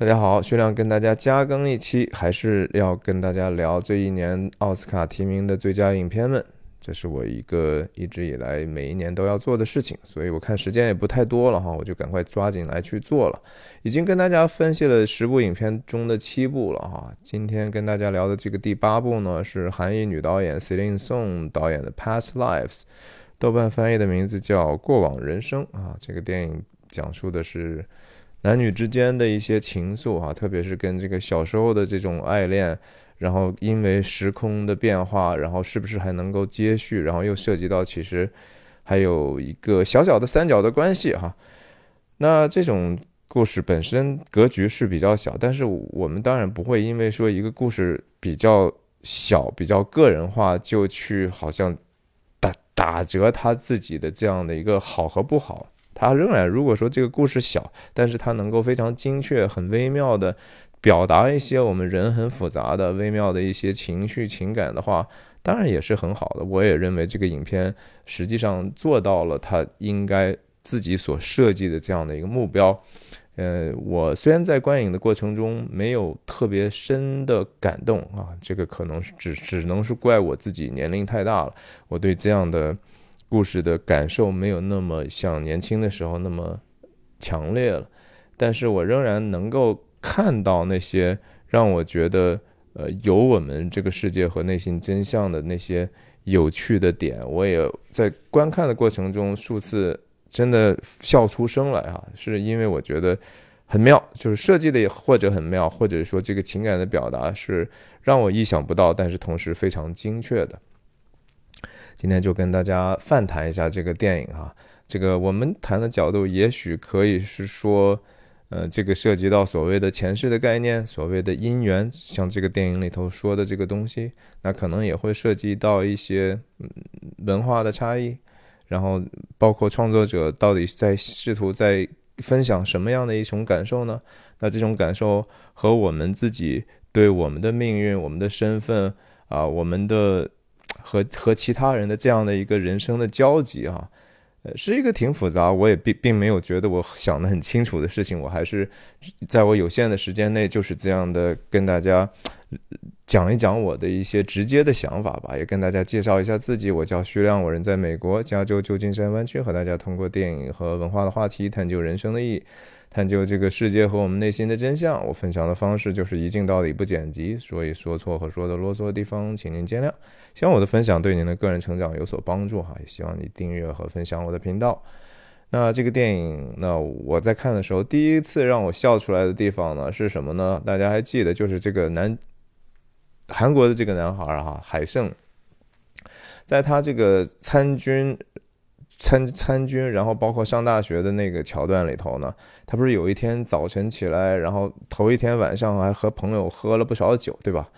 大家好，薛亮跟大家加更一期，还是要跟大家聊这一年奥斯卡提名的最佳影片们。这是我一个一直以来每一年都要做的事情，所以我看时间也不太多了哈，我就赶快抓紧来去做了。已经跟大家分析了十部影片中的七部了哈，今天跟大家聊的这个第八部呢，是韩裔女导演 Celine Song 导演的《Past Lives》，豆瓣翻译的名字叫《过往人生》啊。这个电影讲述的是。男女之间的一些情愫啊，特别是跟这个小时候的这种爱恋，然后因为时空的变化，然后是不是还能够接续？然后又涉及到其实还有一个小小的三角的关系哈。那这种故事本身格局是比较小，但是我们当然不会因为说一个故事比较小、比较个人化，就去好像打打折他自己的这样的一个好和不好。它仍然，如果说这个故事小，但是它能够非常精确、很微妙的表达一些我们人很复杂的微妙的一些情绪情感的话，当然也是很好的。我也认为这个影片实际上做到了它应该自己所设计的这样的一个目标。呃，我虽然在观影的过程中没有特别深的感动啊，这个可能是只只能是怪我自己年龄太大了，我对这样的。故事的感受没有那么像年轻的时候那么强烈了，但是我仍然能够看到那些让我觉得呃有我们这个世界和内心真相的那些有趣的点。我也在观看的过程中数次真的笑出声来哈，是因为我觉得很妙，就是设计的也或者很妙，或者说这个情感的表达是让我意想不到，但是同时非常精确的。今天就跟大家泛谈一下这个电影哈，这个我们谈的角度也许可以是说，呃，这个涉及到所谓的前世的概念，所谓的因缘，像这个电影里头说的这个东西，那可能也会涉及到一些文化的差异，然后包括创作者到底在试图在分享什么样的一种感受呢？那这种感受和我们自己对我们的命运、我们的身份啊，我们的。和和其他人的这样的一个人生的交集啊，呃，是一个挺复杂，我也并并没有觉得我想的很清楚的事情，我还是在我有限的时间内就是这样的跟大家讲一讲我的一些直接的想法吧，也跟大家介绍一下自己。我叫徐亮，我人在美国加州旧金山湾区，和大家通过电影和文化的话题探究人生的意义。探究这个世界和我们内心的真相，我分享的方式就是一镜到底不剪辑，所以说错和说的啰嗦的地方，请您见谅。希望我的分享对您的个人成长有所帮助哈，也希望你订阅和分享我的频道。那这个电影，那我在看的时候，第一次让我笑出来的地方呢是什么呢？大家还记得，就是这个男韩国的这个男孩哈，海胜，在他这个参军。参参军，然后包括上大学的那个桥段里头呢，他不是有一天早晨起来，然后头一天晚上还和朋友喝了不少酒，对吧？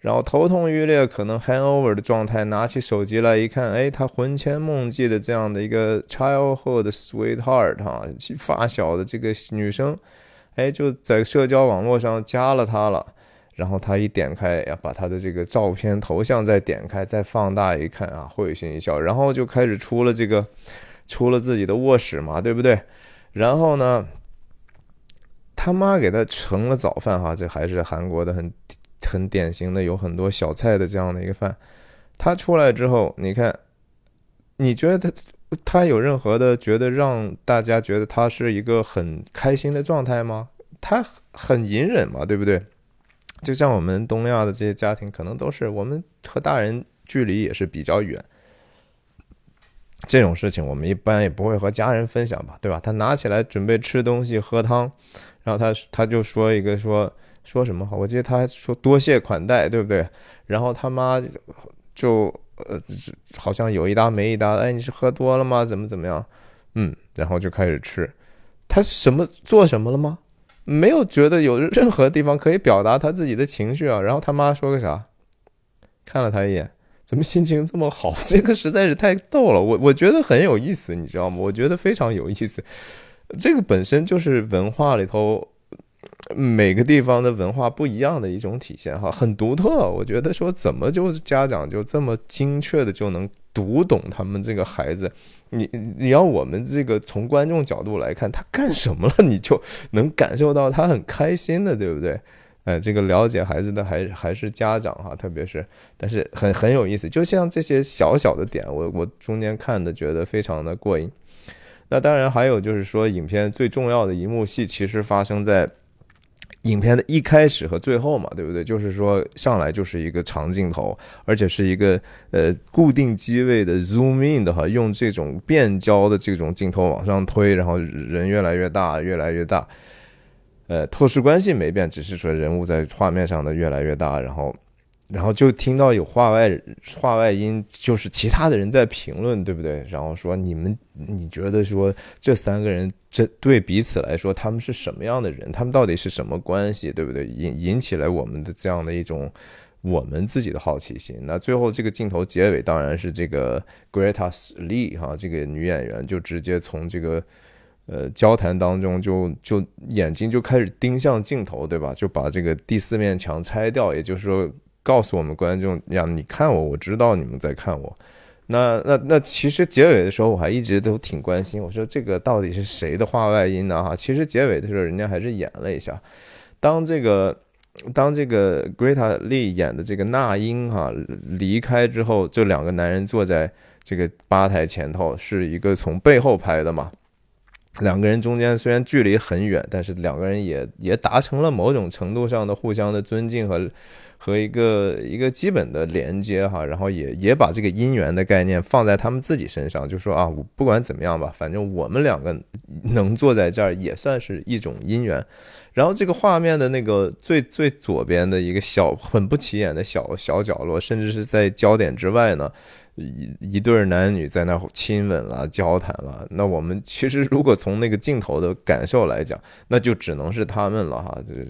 然后头痛欲裂，可能 hangover 的状态，拿起手机来一看，哎，他魂牵梦系的这样的一个 childhood sweetheart 哈，发小的这个女生，哎，就在社交网络上加了他了。然后他一点开，要把他的这个照片头像再点开，再放大一看啊，会心一笑，然后就开始出了这个，出了自己的卧室嘛，对不对？然后呢，他妈给他盛了早饭哈，这还是韩国的很很典型的，有很多小菜的这样的一个饭。他出来之后，你看，你觉得他他有任何的觉得让大家觉得他是一个很开心的状态吗？他很隐忍嘛，对不对？就像我们东亚的这些家庭，可能都是我们和大人距离也是比较远。这种事情我们一般也不会和家人分享吧，对吧？他拿起来准备吃东西喝汤，然后他他就说一个说说什么好？我记得他说多谢款待，对不对？然后他妈就呃好像有一搭没一搭，哎，你是喝多了吗？怎么怎么样？嗯，然后就开始吃。他什么做什么了吗？没有觉得有任何地方可以表达他自己的情绪啊，然后他妈说个啥？看了他一眼，怎么心情这么好？这个实在是太逗了，我我觉得很有意思，你知道吗？我觉得非常有意思。这个本身就是文化里头每个地方的文化不一样的一种体现哈，很独特。我觉得说怎么就家长就这么精确的就能读懂他们这个孩子？你你要我们这个从观众角度来看，他干什么了，你就能感受到他很开心的，对不对？呃，这个了解孩子的还还是家长哈，特别是，但是很很有意思，就像这些小小的点，我我中间看的觉得非常的过瘾。那当然还有就是说，影片最重要的一幕戏其实发生在影片的一开始和最后嘛，对不对？就是说上来就是一个长镜头，而且是一个呃固定机位的 zoom in 的话，用这种变焦的这种镜头往上推，然后人越来越大，越来越大。呃，透视关系没变，只是说人物在画面上的越来越大，然后，然后就听到有话外话外音，就是其他的人在评论，对不对？然后说你们，你觉得说这三个人这对彼此来说，他们是什么样的人？他们到底是什么关系？对不对？引引起来我们的这样的一种我们自己的好奇心。那最后这个镜头结尾，当然是这个 Greta Lee 哈，这个女演员就直接从这个。呃，交谈当中就就眼睛就开始盯向镜头，对吧？就把这个第四面墙拆掉，也就是说，告诉我们观众呀，你看我，我知道你们在看我。那那那，其实结尾的时候，我还一直都挺关心，我说这个到底是谁的话外音呢？哈，其实结尾的时候，人家还是演了一下。当这个当这个 Greta Lee 演的这个那英哈离开之后，这两个男人坐在这个吧台前头，是一个从背后拍的嘛？两个人中间虽然距离很远，但是两个人也也达成了某种程度上的互相的尊敬和和一个一个基本的连接哈，然后也也把这个姻缘的概念放在他们自己身上，就说啊，不管怎么样吧，反正我们两个能坐在这儿也算是一种姻缘。然后这个画面的那个最最左边的一个小很不起眼的小小角落，甚至是在焦点之外呢。一一对男女在那亲吻了、交谈了，那我们其实如果从那个镜头的感受来讲，那就只能是他们了哈。就是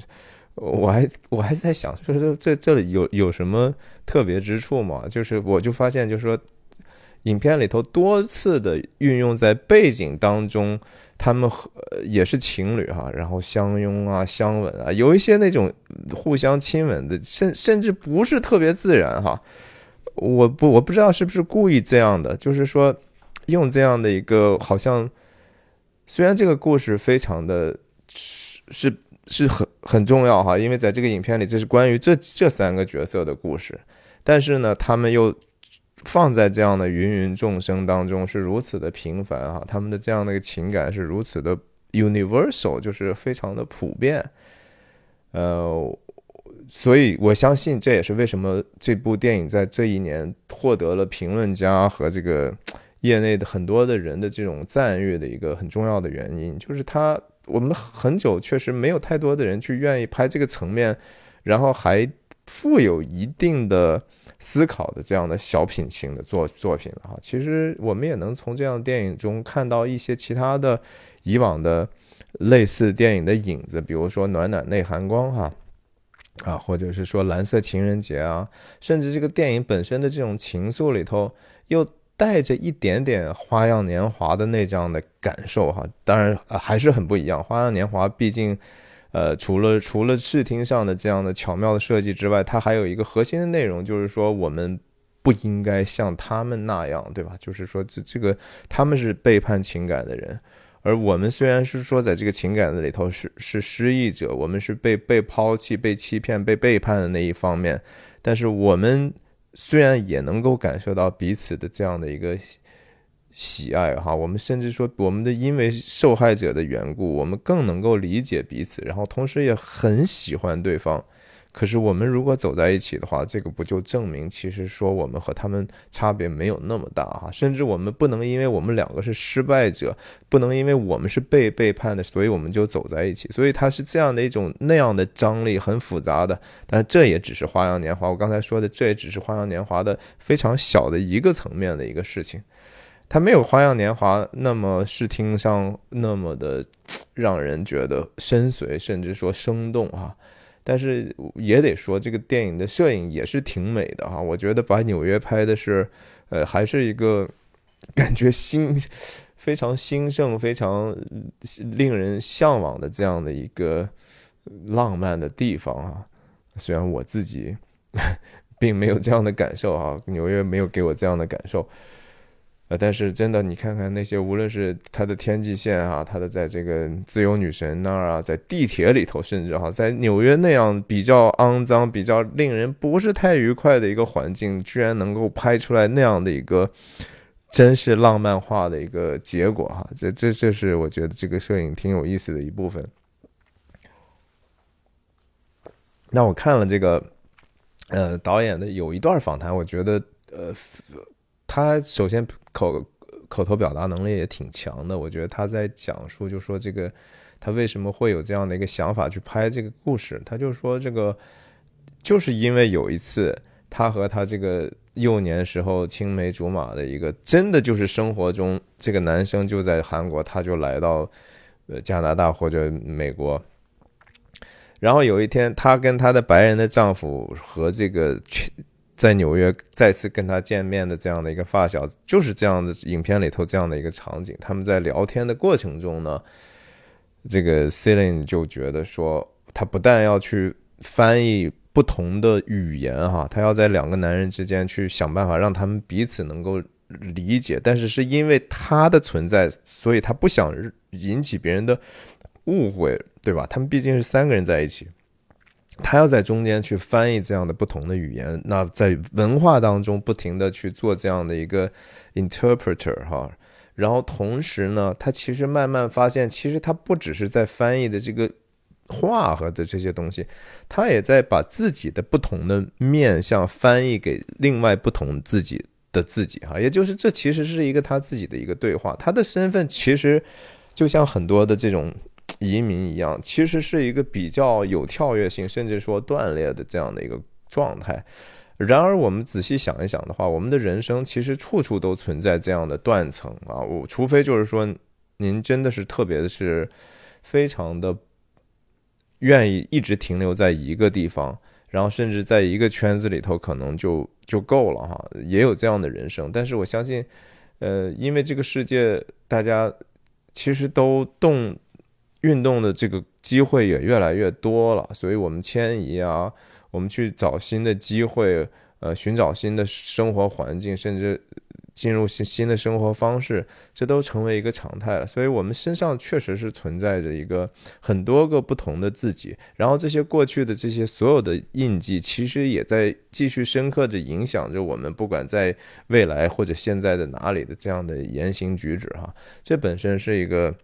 我还我还在想，就是这这里有有什么特别之处吗？就是我就发现，就是说影片里头多次的运用在背景当中，他们和也是情侣哈，然后相拥啊、相吻啊，有一些那种互相亲吻的，甚甚至不是特别自然哈。我不我不知道是不是故意这样的，就是说用这样的一个好像，虽然这个故事非常的是是是很很重要哈，因为在这个影片里这是关于这这三个角色的故事，但是呢，他们又放在这样的芸芸众生当中是如此的平凡哈，他们的这样的一个情感是如此的 universal，就是非常的普遍，呃。所以，我相信这也是为什么这部电影在这一年获得了评论家和这个业内的很多的人的这种赞誉的一个很重要的原因，就是他我们很久确实没有太多的人去愿意拍这个层面，然后还富有一定的思考的这样的小品型的作作品了哈。其实我们也能从这样的电影中看到一些其他的以往的类似电影的影子，比如说《暖暖内含光》哈。啊，或者是说蓝色情人节啊，甚至这个电影本身的这种情愫里头，又带着一点点花样年华的那这样的感受哈。当然还是很不一样。花样年华毕竟，呃，除了除了视听上的这样的巧妙的设计之外，它还有一个核心的内容，就是说我们不应该像他们那样，对吧？就是说这这个他们是背叛情感的人。而我们虽然是说在这个情感的里头是是失意者，我们是被被抛弃、被欺骗、被背叛的那一方面，但是我们虽然也能够感受到彼此的这样的一个喜爱哈，我们甚至说我们的因为受害者的缘故，我们更能够理解彼此，然后同时也很喜欢对方。可是我们如果走在一起的话，这个不就证明其实说我们和他们差别没有那么大哈？甚至我们不能因为我们两个是失败者，不能因为我们是被背叛的，所以我们就走在一起。所以它是这样的一种那样的张力，很复杂的。但这也只是《花样年华》，我刚才说的这也只是《花样年华》的非常小的一个层面的一个事情。它没有《花样年华》那么视听上那么的让人觉得深邃，甚至说生动啊。但是也得说，这个电影的摄影也是挺美的哈。我觉得把纽约拍的是，呃，还是一个 感觉兴非常兴盛、非常令人向往的这样的一个浪漫的地方啊。虽然我自己 并没有这样的感受啊，纽约没有给我这样的感受。呃，但是真的，你看看那些，无论是他的天际线啊，他的在这个自由女神那儿啊，在地铁里头，甚至哈，在纽约那样比较肮脏、比较令人不是太愉快的一个环境，居然能够拍出来那样的一个真是浪漫化的一个结果哈，这这这是我觉得这个摄影挺有意思的一部分。那我看了这个，呃，导演的有一段访谈，我觉得，呃。他首先口口头表达能力也挺强的，我觉得他在讲述，就说这个他为什么会有这样的一个想法去拍这个故事，他就说这个就是因为有一次他和他这个幼年时候青梅竹马的一个，真的就是生活中这个男生就在韩国，他就来到呃加拿大或者美国，然后有一天他跟他的白人的丈夫和这个在纽约再次跟他见面的这样的一个发小，就是这样的影片里头这样的一个场景。他们在聊天的过程中呢，这个 Celine 就觉得说，他不但要去翻译不同的语言哈，他要在两个男人之间去想办法让他们彼此能够理解。但是是因为他的存在，所以他不想引起别人的误会，对吧？他们毕竟是三个人在一起。他要在中间去翻译这样的不同的语言，那在文化当中不停的去做这样的一个 interpreter 哈，然后同时呢，他其实慢慢发现，其实他不只是在翻译的这个话和的这些东西，他也在把自己的不同的面向翻译给另外不同自己的自己哈，也就是这其实是一个他自己的一个对话，他的身份其实就像很多的这种。移民一样，其实是一个比较有跳跃性，甚至说断裂的这样的一个状态。然而，我们仔细想一想的话，我们的人生其实处处都存在这样的断层啊。我除非就是说，您真的是特别的是非常的愿意一直停留在一个地方，然后甚至在一个圈子里头，可能就就够了哈。也有这样的人生，但是我相信，呃，因为这个世界大家其实都动。运动的这个机会也越来越多了，所以我们迁移啊，我们去找新的机会，呃，寻找新的生活环境，甚至进入新新的生活方式，这都成为一个常态了。所以，我们身上确实是存在着一个很多个不同的自己，然后这些过去的这些所有的印记，其实也在继续深刻的影响着我们，不管在未来或者现在的哪里的这样的言行举止，哈，这本身是一个。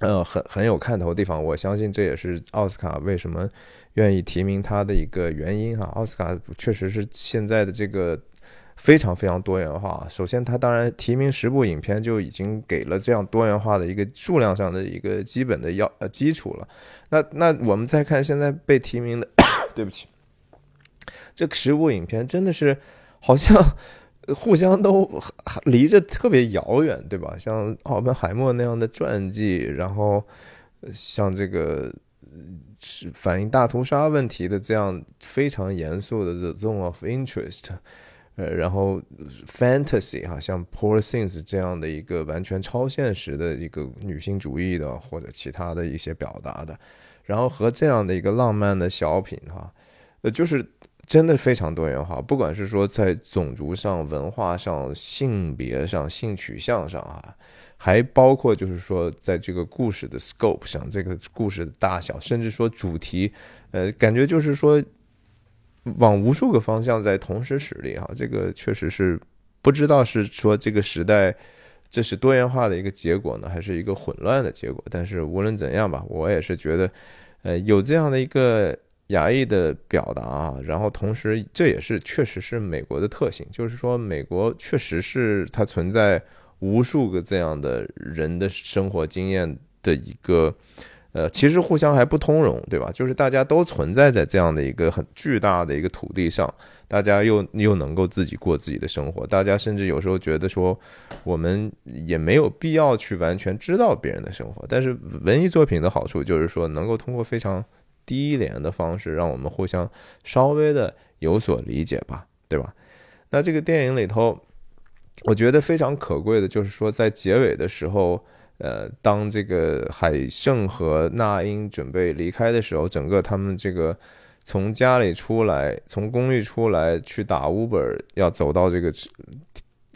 呃，很很有看头的地方，我相信这也是奥斯卡为什么愿意提名他的一个原因哈。奥斯卡确实是现在的这个非常非常多元化。首先，他当然提名十部影片就已经给了这样多元化的一个数量上的一个基本的要呃基础了。那那我们再看现在被提名的，对不起，这十部影片真的是好像。互相都 离着特别遥远，对吧？像奥本海默那样的传记，然后像这个是反映大屠杀问题的这样非常严肃的 The Zone of Interest，呃，然后 Fantasy 哈，像 Poor Things 这样的一个完全超现实的一个女性主义的或者其他的一些表达的，然后和这样的一个浪漫的小品哈，呃，就是。真的非常多元化，不管是说在种族上、文化上、性别上、性取向上啊，还包括就是说在这个故事的 scope 上，这个故事的大小，甚至说主题，呃，感觉就是说往无数个方向在同时使力哈。这个确实是不知道是说这个时代这是多元化的一个结果呢，还是一个混乱的结果。但是无论怎样吧，我也是觉得，呃，有这样的一个。亚裔的表达，然后同时这也是确实是美国的特性，就是说美国确实是它存在无数个这样的人的生活经验的一个，呃，其实互相还不通融，对吧？就是大家都存在在这样的一个很巨大的一个土地上，大家又又能够自己过自己的生活，大家甚至有时候觉得说，我们也没有必要去完全知道别人的生活，但是文艺作品的好处就是说，能够通过非常。低廉的方式，让我们互相稍微的有所理解吧，对吧？那这个电影里头，我觉得非常可贵的，就是说在结尾的时候，呃，当这个海胜和那英准备离开的时候，整个他们这个从家里出来，从公寓出来去打 Uber，要走到这个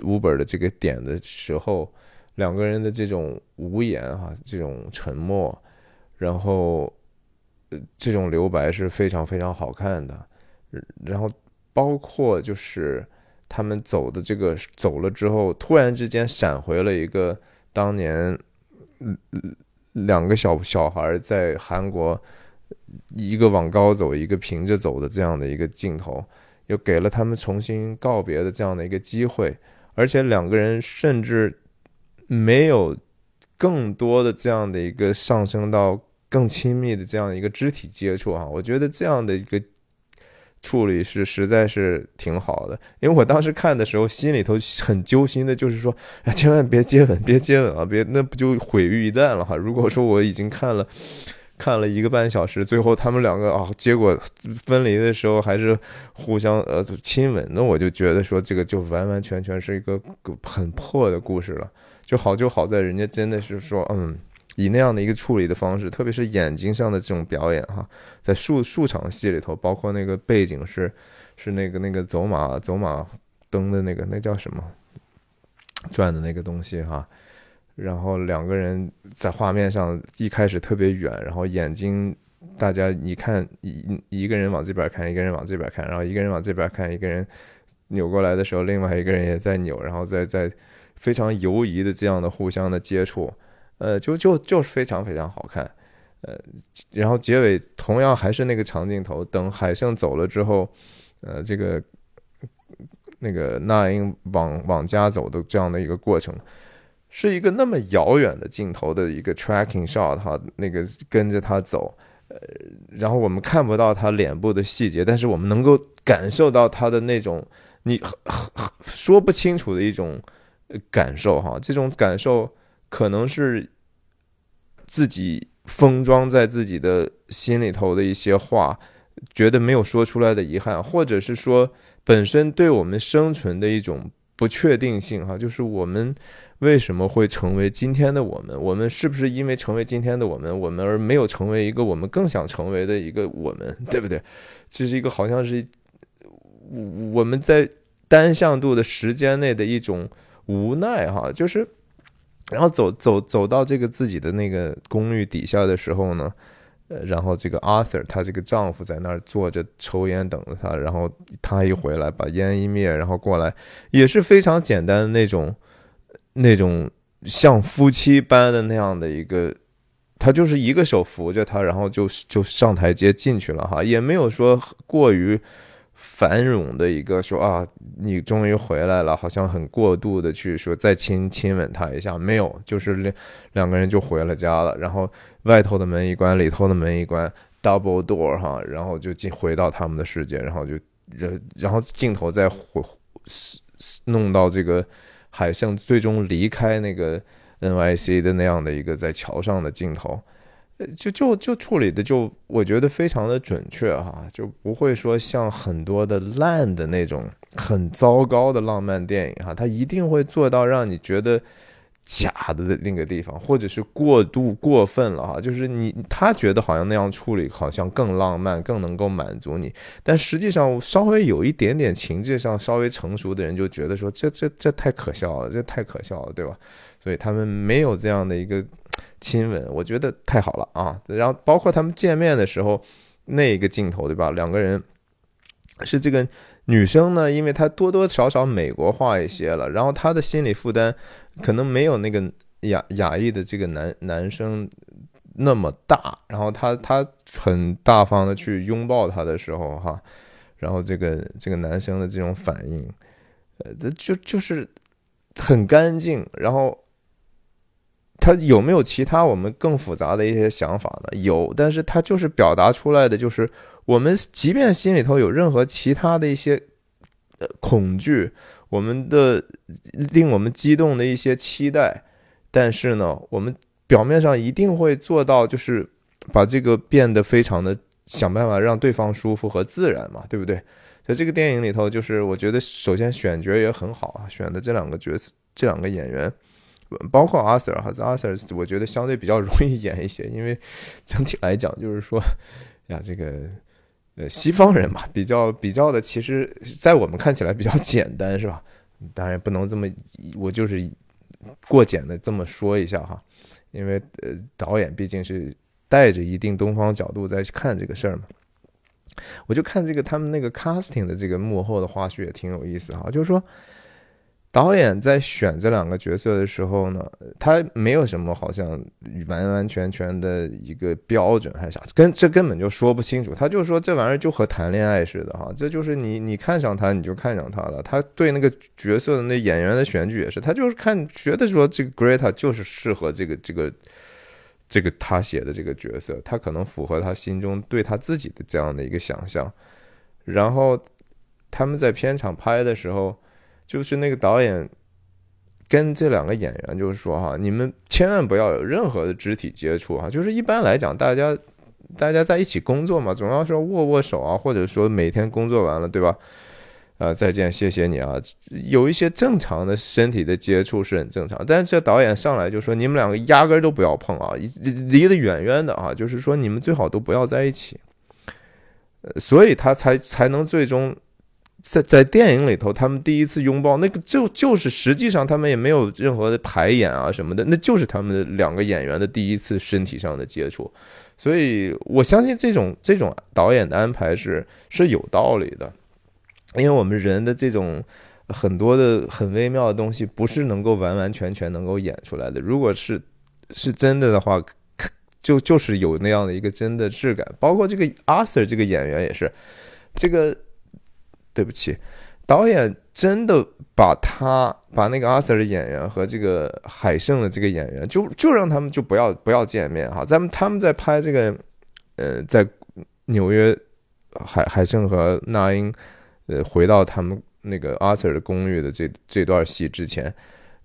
Uber 的这个点的时候，两个人的这种无言哈，这种沉默，然后这种留白是非常非常好看的。然后包括就是他们走的这个走了之后，突然之间闪回了一个当年。嗯，两个小小孩在韩国，一个往高走，一个平着走的这样的一个镜头，又给了他们重新告别的这样的一个机会，而且两个人甚至没有更多的这样的一个上升到更亲密的这样一个肢体接触啊，我觉得这样的一个。处理是实在是挺好的，因为我当时看的时候，心里头很揪心的，就是说，哎，千万别接吻，别接吻啊，别那不就毁于一旦了哈。如果说我已经看了看了一个半小时，最后他们两个啊，结果分离的时候还是互相呃亲吻，那我就觉得说这个就完完全全是一个很破的故事了。就好就好在人家真的是说，嗯。以那样的一个处理的方式，特别是眼睛上的这种表演哈，在数数场戏里头，包括那个背景是是那个那个走马走马灯的那个那叫什么转的那个东西哈，然后两个人在画面上一开始特别远，然后眼睛大家你看一一个人往这边看，一个人往这边看，然后一个人往这边看，一个人扭过来的时候，另外一个人也在扭，然后在在非常游移的这样的互相的接触。呃，就就就是非常非常好看，呃，然后结尾同样还是那个长镜头，等海胜走了之后，呃，这个那个那英往往家走的这样的一个过程，是一个那么遥远的镜头的一个 tracking shot 哈，那个跟着他走，呃，然后我们看不到他脸部的细节，但是我们能够感受到他的那种你说不清楚的一种感受哈，这种感受。可能是自己封装在自己的心里头的一些话，觉得没有说出来的遗憾，或者是说本身对我们生存的一种不确定性，哈，就是我们为什么会成为今天的我们？我们是不是因为成为今天的我们，我们而没有成为一个我们更想成为的一个我们，对不对？这是一个好像是我们在单向度的时间内的一种无奈，哈，就是。然后走走走到这个自己的那个公寓底下的时候呢，呃，然后这个 Arthur 她这个丈夫在那儿坐着抽烟等着她，然后她一回来把烟一灭，然后过来也是非常简单的那种那种像夫妻般的那样的一个，他就是一个手扶着她，然后就就上台阶进去了哈，也没有说过于。繁荣的一个说啊，你终于回来了，好像很过度的去说再亲亲吻他一下，没有，就是两两个人就回了家了，然后外头的门一关，里头的门一关，double door 哈，然后就进回到他们的世界，然后就然然后镜头再回弄到这个海胜最终离开那个 NYC 的那样的一个在桥上的镜头。就就就处理的就我觉得非常的准确哈，就不会说像很多的烂的那种很糟糕的浪漫电影哈，它一定会做到让你觉得假的那个地方，或者是过度过分了哈，就是你他觉得好像那样处理好像更浪漫，更能够满足你，但实际上稍微有一点点情节上稍微成熟的人就觉得说这这这太可笑了，这太可笑了，对吧？所以他们没有这样的一个。亲吻，我觉得太好了啊！然后包括他们见面的时候那个镜头，对吧？两个人是这个女生呢，因为她多多少少美国化一些了，然后她的心理负担可能没有那个亚亚裔的这个男男生那么大。然后她她很大方的去拥抱他的时候，哈，然后这个这个男生的这种反应，呃，就就是很干净，然后。他有没有其他我们更复杂的一些想法呢？有，但是他就是表达出来的，就是我们即便心里头有任何其他的一些呃恐惧，我们的令我们激动的一些期待，但是呢，我们表面上一定会做到，就是把这个变得非常的想办法让对方舒服和自然嘛，对不对？在这个电影里头，就是我觉得首先选角也很好啊，选的这两个角色，这两个演员。包括阿 Sir 哈，阿 Sir 我觉得相对比较容易演一些，因为整体来讲就是说呀，这个呃西方人嘛，比较比较的，其实在我们看起来比较简单，是吧？当然不能这么，我就是过简的这么说一下哈，因为呃导演毕竟是带着一定东方角度在看这个事儿嘛。我就看这个他们那个 casting 的这个幕后的花絮也挺有意思哈，就是说导演在选这两个角色的时候呢，他没有什么好像完完全全的一个标准还是啥，跟这根本就说不清楚。他就说这玩意儿就和谈恋爱似的哈，这就是你你看上他你就看上他了。他对那个角色的那演员的选举也是，他就是看觉得说这个 Greta 就是适合这个这个。这个他写的这个角色，他可能符合他心中对他自己的这样的一个想象。然后他们在片场拍的时候，就是那个导演跟这两个演员就是说：“哈，你们千万不要有任何的肢体接触哈。就是一般来讲，大家大家在一起工作嘛，总要说握握手啊，或者说每天工作完了，对吧？”啊，再见，谢谢你啊！有一些正常的身体的接触是很正常，但是这导演上来就说你们两个压根都不要碰啊，离得远远的啊，就是说你们最好都不要在一起。所以他才才能最终在在电影里头，他们第一次拥抱，那个就就是实际上他们也没有任何的排演啊什么的，那就是他们的两个演员的第一次身体上的接触。所以我相信这种这种导演的安排是是有道理的。因为我们人的这种很多的很微妙的东西，不是能够完完全全能够演出来的。如果是是真的的话，就就是有那样的一个真的质感。包括这个阿 Sir 这个演员也是，这个对不起，导演真的把他把那个阿 Sir 的演员和这个海胜的这个演员，就就让他们就不要不要见面哈。咱们他们在拍这个，呃，在纽约海海胜和那英。呃，回到他们那个 Arthur 的公寓的这这段戏之前，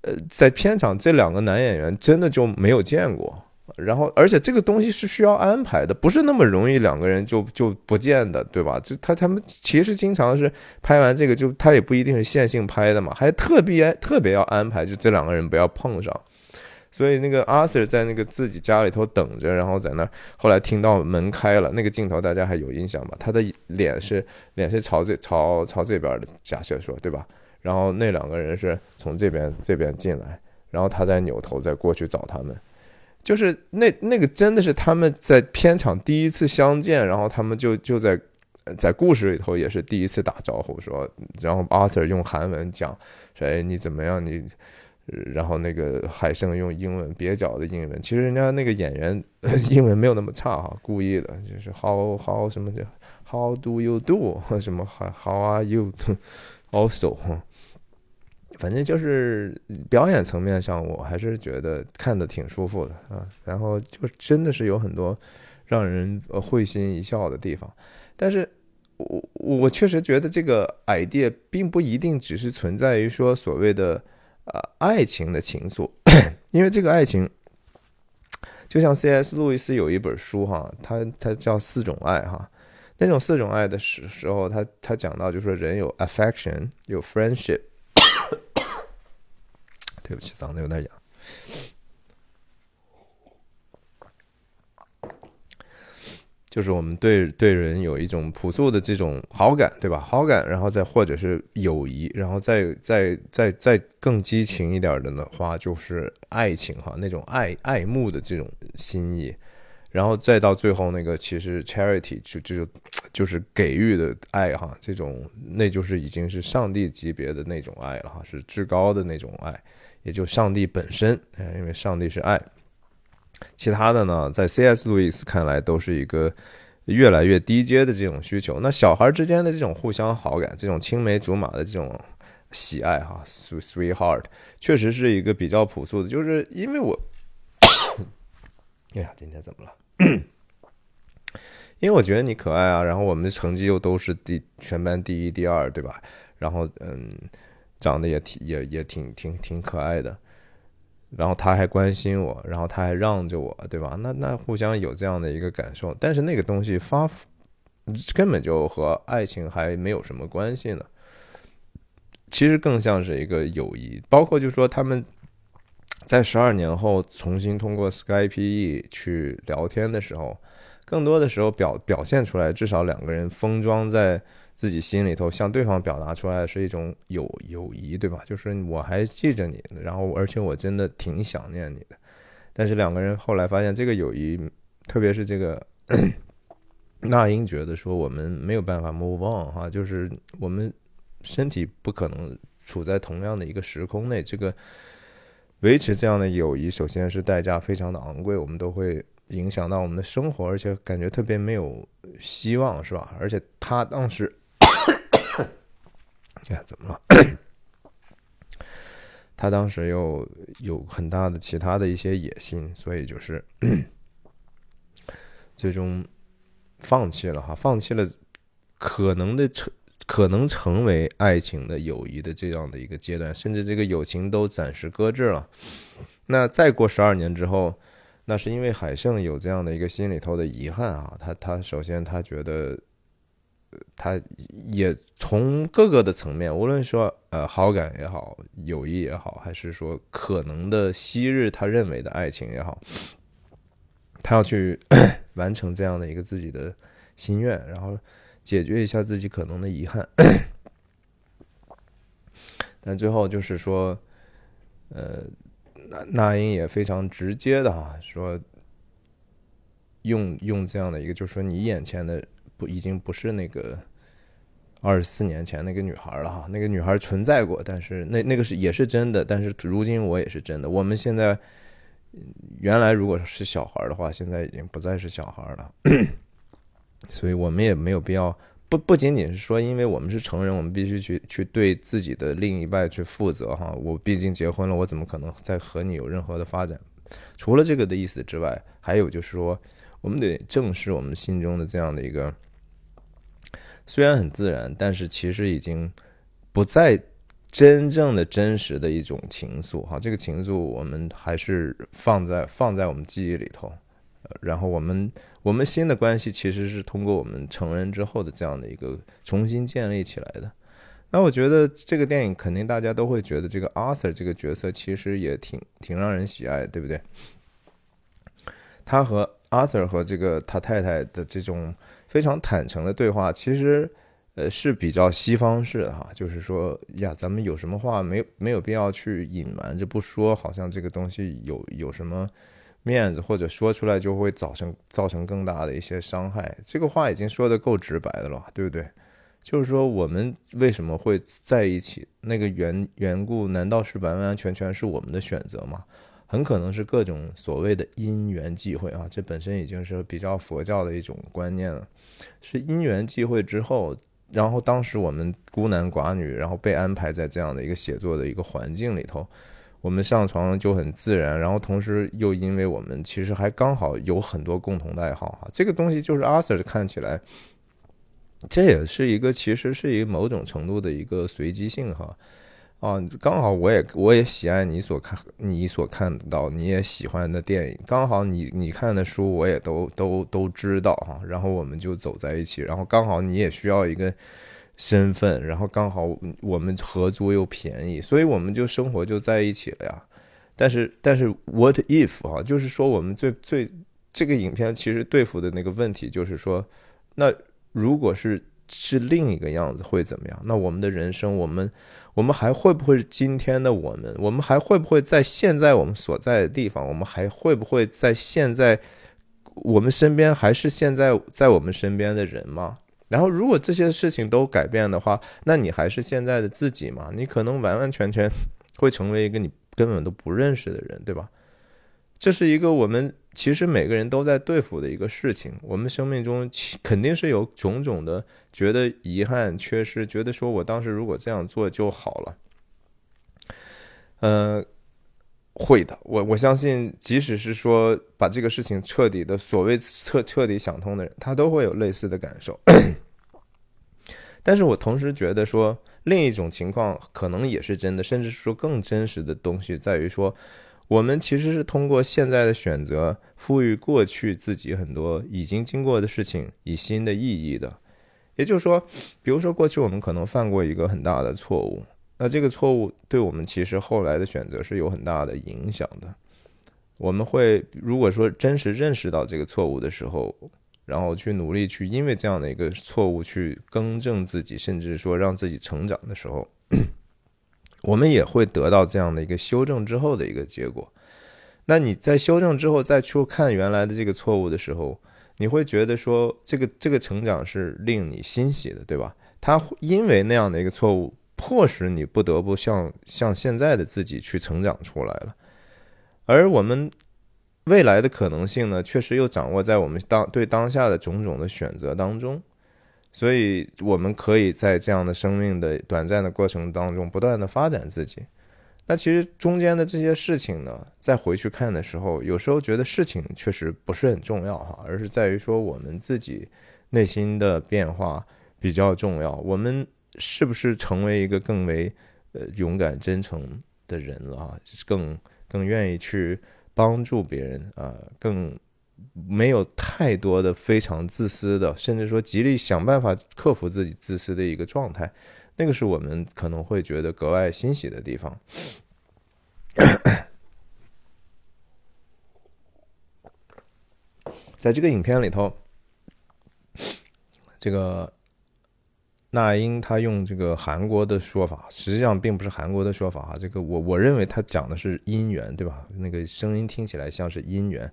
呃，在片场这两个男演员真的就没有见过。然后，而且这个东西是需要安排的，不是那么容易两个人就就不见的，对吧？就他他们其实经常是拍完这个就他也不一定是线性拍的嘛，还特别特别要安排，就这两个人不要碰上。所以那个阿 Sir 在那个自己家里头等着，然后在那儿。后来听到门开了，那个镜头大家还有印象吧？他的脸是脸是朝这朝朝这边的，假设说对吧？然后那两个人是从这边这边进来，然后他再扭头再过去找他们，就是那那个真的是他们在片场第一次相见，然后他们就就在在故事里头也是第一次打招呼，说，然后阿 Sir 用韩文讲，说哎你怎么样？你。然后那个海胜用英文蹩脚的英文，其实人家那个演员 英文没有那么差哈，故意的，就是 how how 什么的，how do you do 什么 how are you also，反正就是表演层面上，我还是觉得看的挺舒服的啊。然后就真的是有很多让人会心一笑的地方，但是我我确实觉得这个 idea 并不一定只是存在于说所谓的。呃，爱情的情愫，因为这个爱情，就像 C.S. 路易斯有一本书哈，他他叫四种爱哈，那种四种爱的时时候，他他讲到就说人有 affection，有 friendship，对不起，嗓子有点哑。就是我们对对人有一种朴素的这种好感，对吧？好感，然后再或者是友谊，然后再再再再更激情一点的的话，就是爱情哈，那种爱爱慕的这种心意，然后再到最后那个其实 charity 就就就是给予的爱哈，这种那就是已经是上帝级别的那种爱了哈，是至高的那种爱，也就上帝本身，因为上帝是爱。其他的呢，在 C.S. 路易斯看来，都是一个越来越低阶的这种需求。那小孩之间的这种互相好感，这种青梅竹马的这种喜爱，哈，sweetheart，确实是一个比较朴素的。就是因为我，哎呀，今天怎么了？因为我觉得你可爱啊，然后我们的成绩又都是第全班第一、第二，对吧？然后嗯，长得也挺也也挺挺挺可爱的。然后他还关心我，然后他还让着我，对吧？那那互相有这样的一个感受，但是那个东西发根本就和爱情还没有什么关系呢。其实更像是一个友谊，包括就说他们在十二年后重新通过 Skype 去聊天的时候，更多的时候表表现出来，至少两个人封装在自己心里头，向对方表达出来的是一种友友谊，对吧？就是我还记着你，然后而且我真的挺想念你的。但是两个人后来发现，这个友谊，特别是这个 那英觉得说我们没有办法 move on 哈，就是我们身体不可能处在同样的一个时空内，这个。维持这样的友谊，首先是代价非常的昂贵，我们都会影响到我们的生活，而且感觉特别没有希望，是吧？而且他当时，哎，怎么了？他当时又有很大的其他的一些野心，所以就是 最终放弃了哈，放弃了可能的成。可能成为爱情的友谊的这样的一个阶段，甚至这个友情都暂时搁置了。那再过十二年之后，那是因为海胜有这样的一个心里头的遗憾啊。他他首先他觉得，他也从各个的层面，无论说呃好感也好，友谊也好，还是说可能的昔日他认为的爱情也好，他要去 完成这样的一个自己的心愿，然后。解决一下自己可能的遗憾，但最后就是说，呃，那那英也非常直接的哈说，用用这样的一个，就是说你眼前的不已经不是那个二十四年前那个女孩了哈，那个女孩存在过，但是那那个是也是真的，但是如今我也是真的。我们现在原来如果是小孩的话，现在已经不再是小孩了。所以我们也没有必要不不仅仅是说，因为我们是成人，我们必须去去对自己的另一半去负责哈。我毕竟结婚了，我怎么可能再和你有任何的发展？除了这个的意思之外，还有就是说，我们得正视我们心中的这样的一个，虽然很自然，但是其实已经不再真正的真实的一种情愫哈。这个情愫，我们还是放在放在我们记忆里头。然后我们我们新的关系其实是通过我们成人之后的这样的一个重新建立起来的。那我觉得这个电影肯定大家都会觉得这个 Arthur 这个角色其实也挺挺让人喜爱，对不对？他和 Arthur 和这个他太太的这种非常坦诚的对话，其实呃是比较西方式的哈，就是说呀，咱们有什么话没没有必要去隐瞒着不说，好像这个东西有有什么。面子或者说出来就会造成造成更大的一些伤害，这个话已经说的够直白的了，对不对？就是说我们为什么会在一起，那个缘缘故难道是完完全全是我们的选择吗？很可能是各种所谓的因缘际会啊，这本身已经是比较佛教的一种观念了，是因缘际会之后，然后当时我们孤男寡女，然后被安排在这样的一个写作的一个环境里头。我们上床就很自然，然后同时又因为我们其实还刚好有很多共同的爱好哈，这个东西就是阿瑟看起来，这也是一个其实是一个某种程度的一个随机性哈，啊，刚好我也我也喜爱你所看你所看到你也喜欢的电影，刚好你你看的书我也都都都知道哈，然后我们就走在一起，然后刚好你也需要一个。身份，然后刚好我们合租又便宜，所以我们就生活就在一起了呀。但是，但是 what if 啊，就是说我们最最这个影片其实对付的那个问题就是说，那如果是是另一个样子会怎么样？那我们的人生，我们我们还会不会今天的我们？我们还会不会在现在我们所在的地方？我们还会不会在现在我们身边还是现在在我们身边的人吗？然后，如果这些事情都改变的话，那你还是现在的自己吗？你可能完完全全 会成为一个你根本都不认识的人，对吧？这是一个我们其实每个人都在对付的一个事情。我们生命中肯定是有种种的觉得遗憾、缺失，觉得说我当时如果这样做就好了。呃，会的，我我相信，即使是说把这个事情彻底的所谓彻彻底想通的人，他都会有类似的感受。但是我同时觉得说，另一种情况可能也是真的，甚至说更真实的东西在于说，我们其实是通过现在的选择，赋予过去自己很多已经经过的事情以新的意义的。也就是说，比如说过去我们可能犯过一个很大的错误。那这个错误对我们其实后来的选择是有很大的影响的。我们会如果说真实认识到这个错误的时候，然后去努力去因为这样的一个错误去更正自己，甚至说让自己成长的时候，我们也会得到这样的一个修正之后的一个结果。那你在修正之后再去看原来的这个错误的时候，你会觉得说这个这个成长是令你欣喜的，对吧？他因为那样的一个错误，迫使你不得不向向现在的自己去成长出来了，而我们。未来的可能性呢，确实又掌握在我们当对当下的种种的选择当中，所以我们可以在这样的生命的短暂的过程当中，不断的发展自己。那其实中间的这些事情呢，再回去看的时候，有时候觉得事情确实不是很重要哈，而是在于说我们自己内心的变化比较重要。我们是不是成为一个更为呃勇敢、真诚的人了啊？更更愿意去。帮助别人啊，更没有太多的非常自私的，甚至说极力想办法克服自己自私的一个状态，那个是我们可能会觉得格外欣喜的地方。在这个影片里头，这个。那英他用这个韩国的说法，实际上并不是韩国的说法啊。这个我我认为他讲的是姻缘，对吧？那个声音听起来像是姻缘。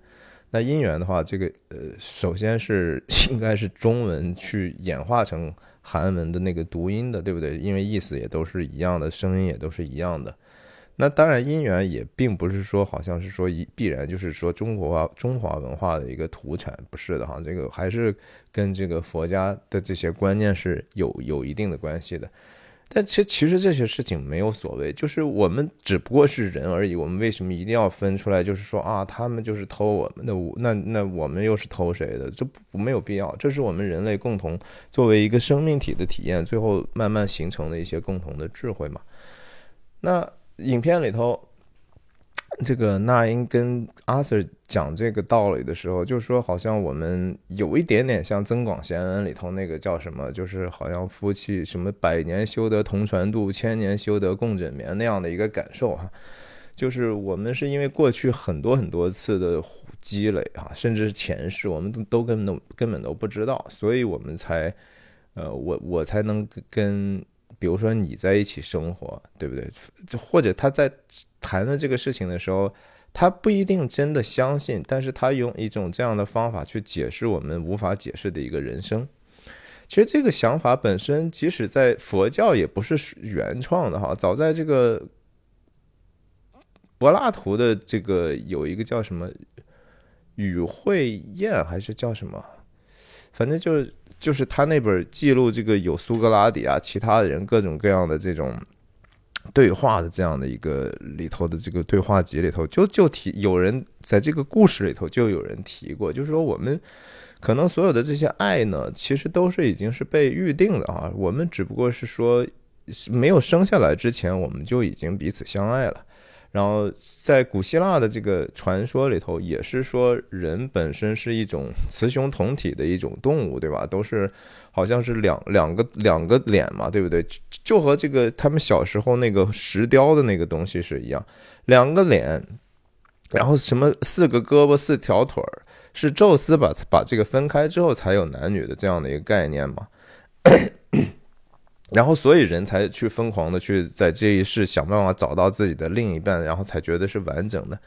那姻缘的话，这个呃，首先是 应该是中文去演化成韩文的那个读音的，对不对？因为意思也都是一样的，声音也都是一样的。那当然，姻缘也并不是说，好像是说一必然就是说中国化中华文化的一个土产，不是的哈。这个还是跟这个佛家的这些观念是有有一定的关系的。但其其实这些事情没有所谓，就是我们只不过是人而已。我们为什么一定要分出来？就是说啊，他们就是偷我们的，那那我们又是偷谁的？这不没有必要。这是我们人类共同作为一个生命体的体验，最后慢慢形成的一些共同的智慧嘛。那。影片里头，这个那英跟阿 Sir 讲这个道理的时候，就说好像我们有一点点像《增广贤文》里头那个叫什么，就是好像夫妻什么百年修得同船渡，千年修得共枕眠那样的一个感受哈。就是我们是因为过去很多很多次的积累哈，甚至是前世，我们都都根本都根本都不知道，所以我们才呃，我我才能跟。比如说你在一起生活，对不对？就或者他在谈论这个事情的时候，他不一定真的相信，但是他用一种这样的方法去解释我们无法解释的一个人生。其实这个想法本身，即使在佛教也不是原创的哈。早在这个柏拉图的这个有一个叫什么《与会宴》还是叫什么，反正就是。就是他那本记录这个有苏格拉底啊，其他的人各种各样的这种对话的这样的一个里头的这个对话集里头，就就提有人在这个故事里头就有人提过，就是说我们可能所有的这些爱呢，其实都是已经是被预定的啊，我们只不过是说没有生下来之前，我们就已经彼此相爱了。然后在古希腊的这个传说里头，也是说人本身是一种雌雄同体的一种动物，对吧？都是好像是两两个两个脸嘛，对不对？就和这个他们小时候那个石雕的那个东西是一样，两个脸，然后什么四个胳膊四条腿儿，是宙斯把把这个分开之后才有男女的这样的一个概念嘛？然后，所以人才去疯狂的去在这一世想办法找到自己的另一半，然后才觉得是完整的。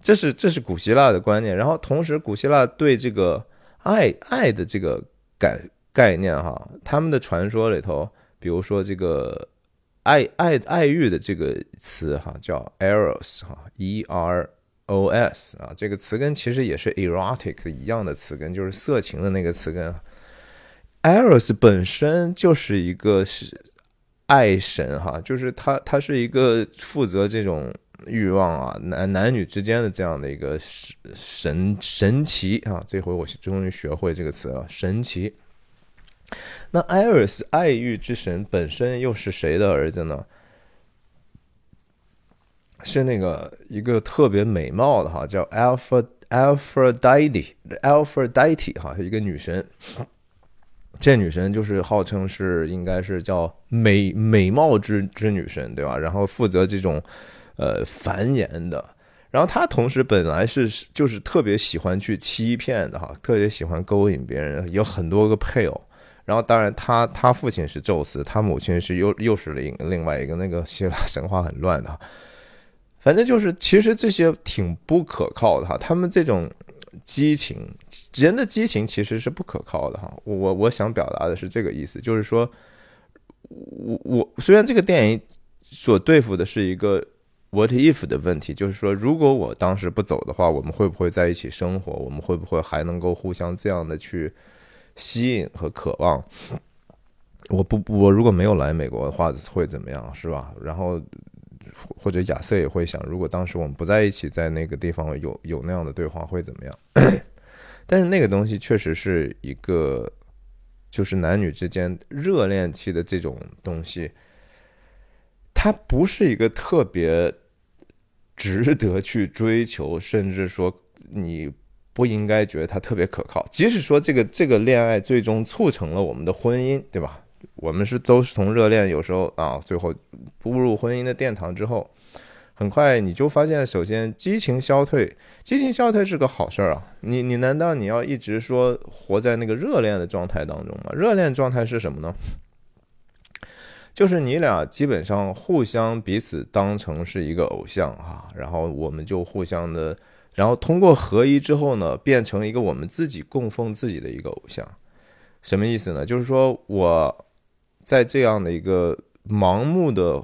这是这是古希腊的观念。然后，同时古希腊对这个爱爱的这个概概念哈，他们的传说里头，比如说这个爱爱爱欲的这个词哈，叫 eros 哈，e r o s 啊，这个词根其实也是 erotic 一样的词根，就是色情的那个词根。Eros 本身就是一个是爱神哈，就是他他是一个负责这种欲望啊男男女之间的这样的一个神神奇啊，这回我终于学会这个词了，神奇。那 Eros 爱欲之神本身又是谁的儿子呢？是那个一个特别美貌的哈，叫 Alpha Alpha Deity Alpha Deity 哈，是一个女神。这女神就是号称是应该是叫美美貌之之女神，对吧？然后负责这种呃繁衍的。然后她同时本来是就是特别喜欢去欺骗的哈，特别喜欢勾引别人，有很多个配偶。然后当然他他父亲是宙斯，他母亲是又又是另另外一个那个希腊神话很乱的。反正就是，其实这些挺不可靠的哈。他们这种激情，人的激情其实是不可靠的哈。我我想表达的是这个意思，就是说，我我虽然这个电影所对付的是一个 what if 的问题，就是说，如果我当时不走的话，我们会不会在一起生活？我们会不会还能够互相这样的去吸引和渴望？我不我如果没有来美国的话，会怎么样？是吧？然后。或者亚瑟也会想，如果当时我们不在一起，在那个地方有有那样的对话会怎么样？但是那个东西确实是一个，就是男女之间热恋期的这种东西，它不是一个特别值得去追求，甚至说你不应该觉得它特别可靠。即使说这个这个恋爱最终促成了我们的婚姻，对吧？我们是都是从热恋，有时候啊，最后步入婚姻的殿堂之后，很快你就发现，首先激情消退，激情消退是个好事儿啊。你你难道你要一直说活在那个热恋的状态当中吗？热恋状态是什么呢？就是你俩基本上互相彼此当成是一个偶像哈，然后我们就互相的，然后通过合一之后呢，变成一个我们自己供奉自己的一个偶像。什么意思呢？就是说我。在这样的一个盲目的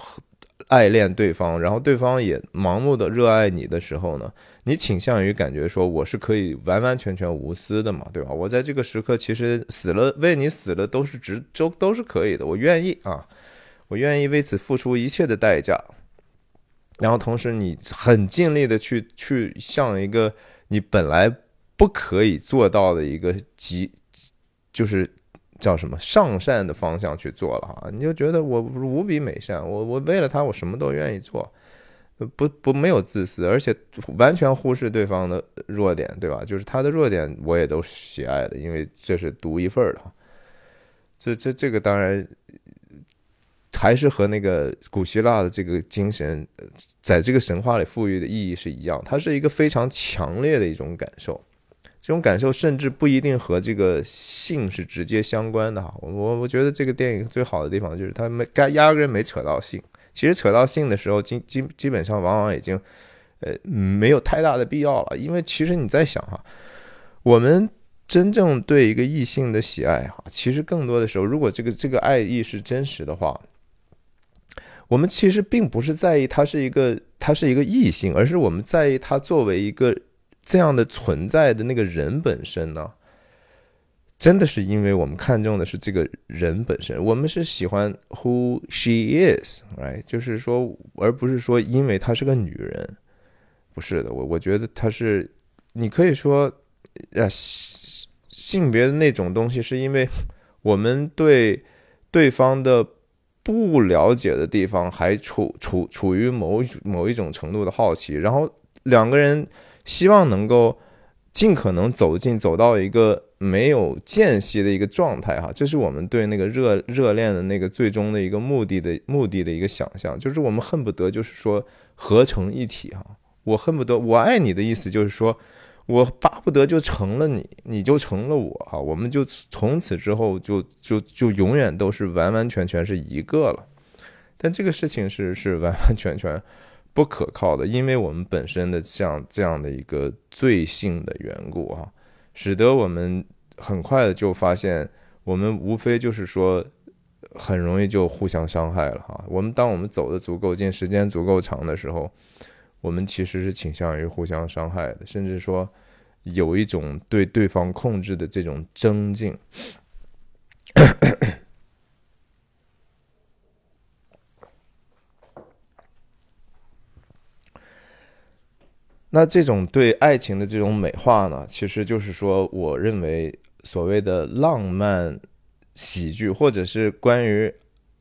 爱恋对方，然后对方也盲目的热爱你的时候呢，你倾向于感觉说我是可以完完全全无私的嘛，对吧？我在这个时刻其实死了为你死了都是值都都是可以的，我愿意啊，我愿意为此付出一切的代价。然后同时你很尽力的去去向一个你本来不可以做到的一个极就是。叫什么上善的方向去做了哈，你就觉得我无比美善，我我为了他我什么都愿意做，不不没有自私，而且完全忽视对方的弱点，对吧？就是他的弱点我也都喜爱的，因为这是独一份的。这这这个当然还是和那个古希腊的这个精神，在这个神话里赋予的意义是一样，它是一个非常强烈的一种感受。这种感受甚至不一定和这个性是直接相关的哈，我我我觉得这个电影最好的地方就是它没该压根没扯到性，其实扯到性的时候，基基基本上往往已经，呃没有太大的必要了，因为其实你在想哈，我们真正对一个异性的喜爱哈，其实更多的时候，如果这个这个爱意是真实的话，我们其实并不是在意他是一个他是一个异性，而是我们在意他作为一个。这样的存在的那个人本身呢，真的是因为我们看重的是这个人本身，我们是喜欢 who she is，right？就是说，而不是说因为她是个女人，不是的，我我觉得她是，你可以说，呃，性别的那种东西，是因为我们对对方的不了解的地方还处处处于某某一种程度的好奇，然后两个人。希望能够尽可能走进走到一个没有间隙的一个状态哈，这是我们对那个热热恋的那个最终的一个目的的目的的一个想象，就是我们恨不得就是说合成一体哈，我恨不得我爱你的意思就是说我巴不得就成了你，你就成了我哈，我们就从此之后就就就永远都是完完全全是一个了，但这个事情是是完完全全。不可靠的，因为我们本身的像这样的一个罪性的缘故啊，使得我们很快的就发现，我们无非就是说，很容易就互相伤害了哈。我们当我们走的足够近，时间足够长的时候，我们其实是倾向于互相伤害的，甚至说有一种对对方控制的这种增进。那这种对爱情的这种美化呢，其实就是说，我认为所谓的浪漫喜剧，或者是关于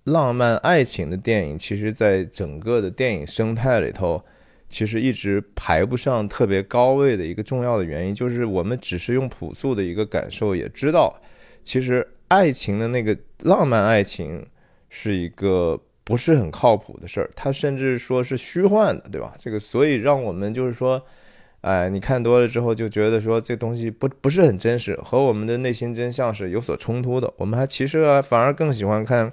浪漫爱情的电影，其实在整个的电影生态里头，其实一直排不上特别高位的一个重要的原因，就是我们只是用朴素的一个感受，也知道，其实爱情的那个浪漫爱情是一个不是很靠谱的事儿，它甚至说是虚幻的，对吧？这个所以让我们就是说，哎，你看多了之后就觉得说这东西不不是很真实，和我们的内心真相是有所冲突的。我们还其实，反而更喜欢看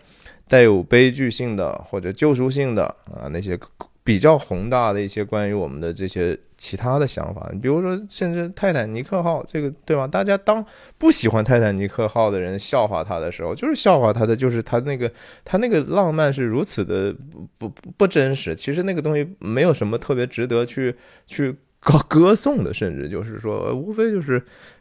带有悲剧性的或者救赎性的啊那些。比较宏大的一些关于我们的这些其他的想法，比如说，甚至泰坦尼克号这个，对吧？大家当不喜欢泰坦尼克号的人笑话他的时候，就是笑话他的，就是他那个他那个浪漫是如此的不不真实。其实那个东西没有什么特别值得去去歌歌颂的，甚至就是说，无非就是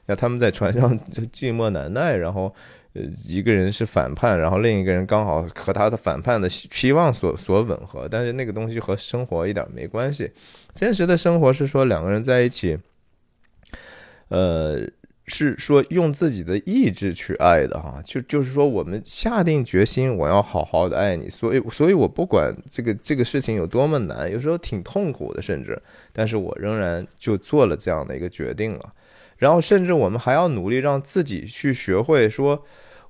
呀，他们在船上 寂寞难耐，然后。呃，一个人是反叛，然后另一个人刚好和他的反叛的期望所所吻合，但是那个东西和生活一点没关系。真实的生活是说两个人在一起，呃，是说用自己的意志去爱的哈，就就是说我们下定决心，我要好好的爱你，所以所以我不管这个这个事情有多么难，有时候挺痛苦的，甚至，但是我仍然就做了这样的一个决定了。然后，甚至我们还要努力让自己去学会说。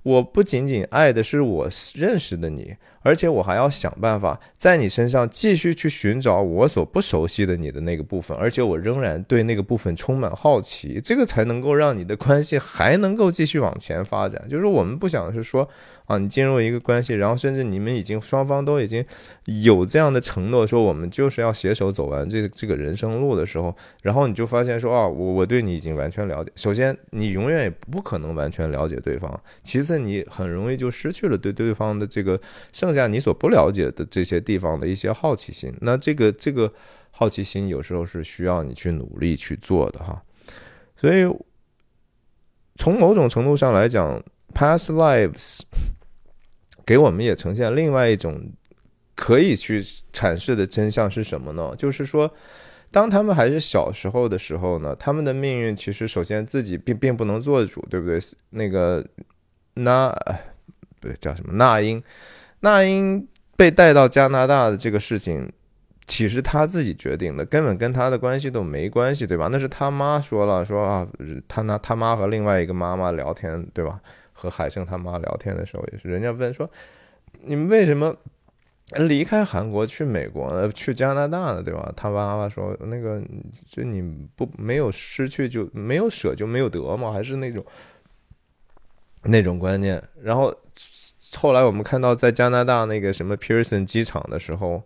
我不仅仅爱的是我认识的你，而且我还要想办法在你身上继续去寻找我所不熟悉的你的那个部分，而且我仍然对那个部分充满好奇，这个才能够让你的关系还能够继续往前发展。就是我们不想是说。啊，你进入一个关系，然后甚至你们已经双方都已经有这样的承诺，说我们就是要携手走完这这个人生路的时候，然后你就发现说啊，我我对你已经完全了解。首先，你永远也不可能完全了解对方；其次，你很容易就失去了对对方的这个剩下你所不了解的这些地方的一些好奇心。那这个这个好奇心有时候是需要你去努力去做的哈。所以，从某种程度上来讲，past lives。给我们也呈现另外一种可以去阐释的真相是什么呢？就是说，当他们还是小时候的时候呢，他们的命运其实首先自己并并不能做主，对不对？那个那不对叫什么？那英，那英被带到加拿大的这个事情，其实他自己决定的，根本跟他的关系都没关系，对吧？那是他妈说了，说啊，他拿他妈和另外一个妈妈聊天，对吧？和海胜他妈聊天的时候，也是人家问说：“你们为什么离开韩国去美国、去加拿大呢？对吧？”他妈妈说：“那个，就你不没有失去就没有舍就没有得嘛，还是那种那种观念。”然后后来我们看到在加拿大那个什么 Pearson 机场的时候，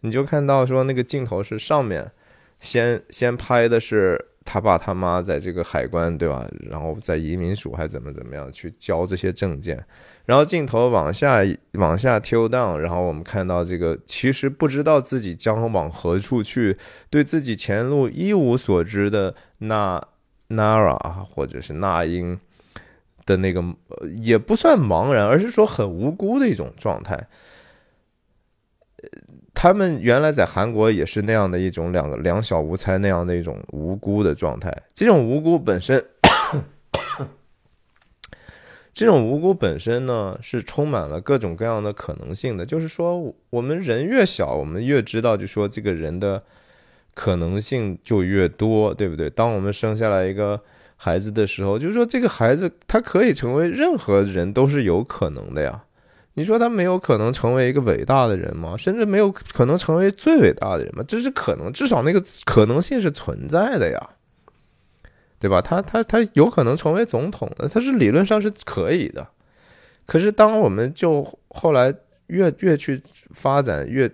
你就看到说那个镜头是上面先先拍的是。他爸他妈在这个海关对吧？然后在移民署还怎么怎么样去交这些证件，然后镜头往下往下 till down，然后我们看到这个其实不知道自己将往何处去，对自己前路一无所知的那 Nara 或者是那英的那个也不算茫然，而是说很无辜的一种状态。他们原来在韩国也是那样的一种两个两小无猜那样的一种无辜的状态，这种无辜本身，这种无辜本身呢是充满了各种各样的可能性的。就是说，我们人越小，我们越知道，就说这个人的可能性就越多，对不对？当我们生下来一个孩子的时候，就是说这个孩子他可以成为任何人都是有可能的呀。你说他没有可能成为一个伟大的人吗？甚至没有可能成为最伟大的人吗？这是可能，至少那个可能性是存在的呀，对吧？他他他有可能成为总统的，他是理论上是可以的。可是当我们就后来越越去发展，越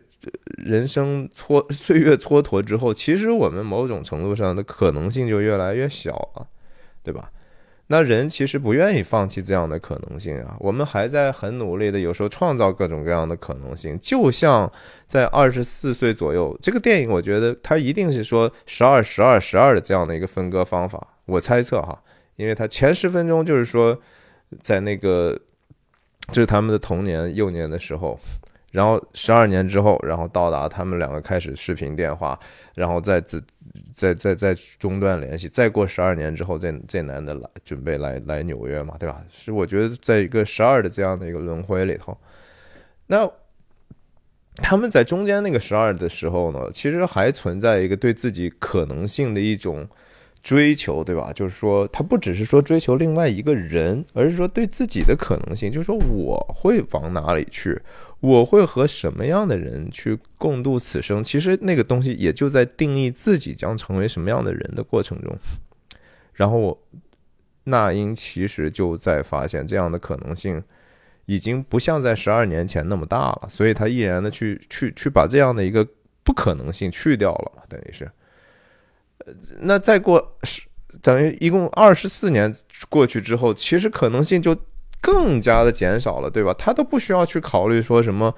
人生蹉 岁月蹉跎之后，其实我们某种程度上的可能性就越来越小了，对吧？那人其实不愿意放弃这样的可能性啊，我们还在很努力的，有时候创造各种各样的可能性。就像在二十四岁左右，这个电影我觉得它一定是说十二、十二、十二的这样的一个分割方法。我猜测哈，因为它前十分钟就是说，在那个就是他们的童年、幼年的时候。然后十二年之后，然后到达他们两个开始视频电话，然后再再再再中断联系。再过十二年之后，这这男的来准备来来纽约嘛，对吧？是我觉得在一个十二的这样的一个轮回里头，那他们在中间那个十二的时候呢，其实还存在一个对自己可能性的一种追求，对吧？就是说，他不只是说追求另外一个人，而是说对自己的可能性，就是说我会往哪里去，我会和什么样的人去共度此生。其实那个东西也就在定义自己将成为什么样的人的过程中。然后我，那英其实就在发现这样的可能性。已经不像在十二年前那么大了，所以他毅然的去去去把这样的一个不可能性去掉了嘛，等于是，那再过十等于一共二十四年过去之后，其实可能性就更加的减少了，对吧？他都不需要去考虑说什么